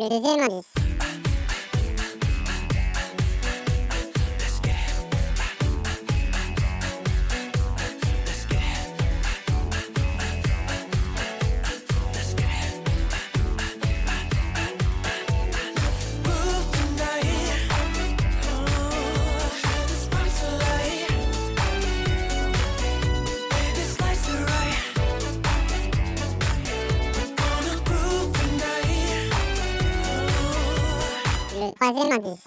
Le deuxième indice. Pour Le troisième indice.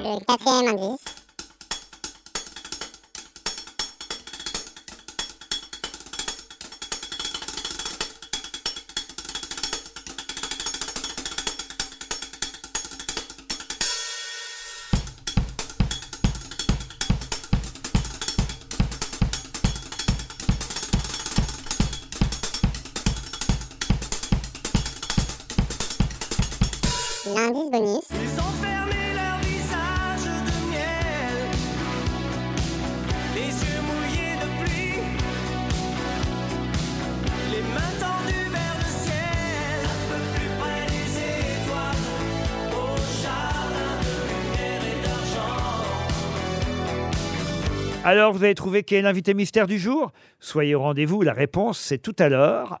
Le quatrième indice. L'indice bonus. Ils ont fermé leur visage de miel, les yeux mouillés de pluie, les mains tendues vers le ciel, un peu plus près des étoiles, au jardin de lumière et d'argent. Alors, vous avez trouvé qui est l'invité mystère du jour? Soyez au rendez-vous, la réponse c'est tout à l'heure,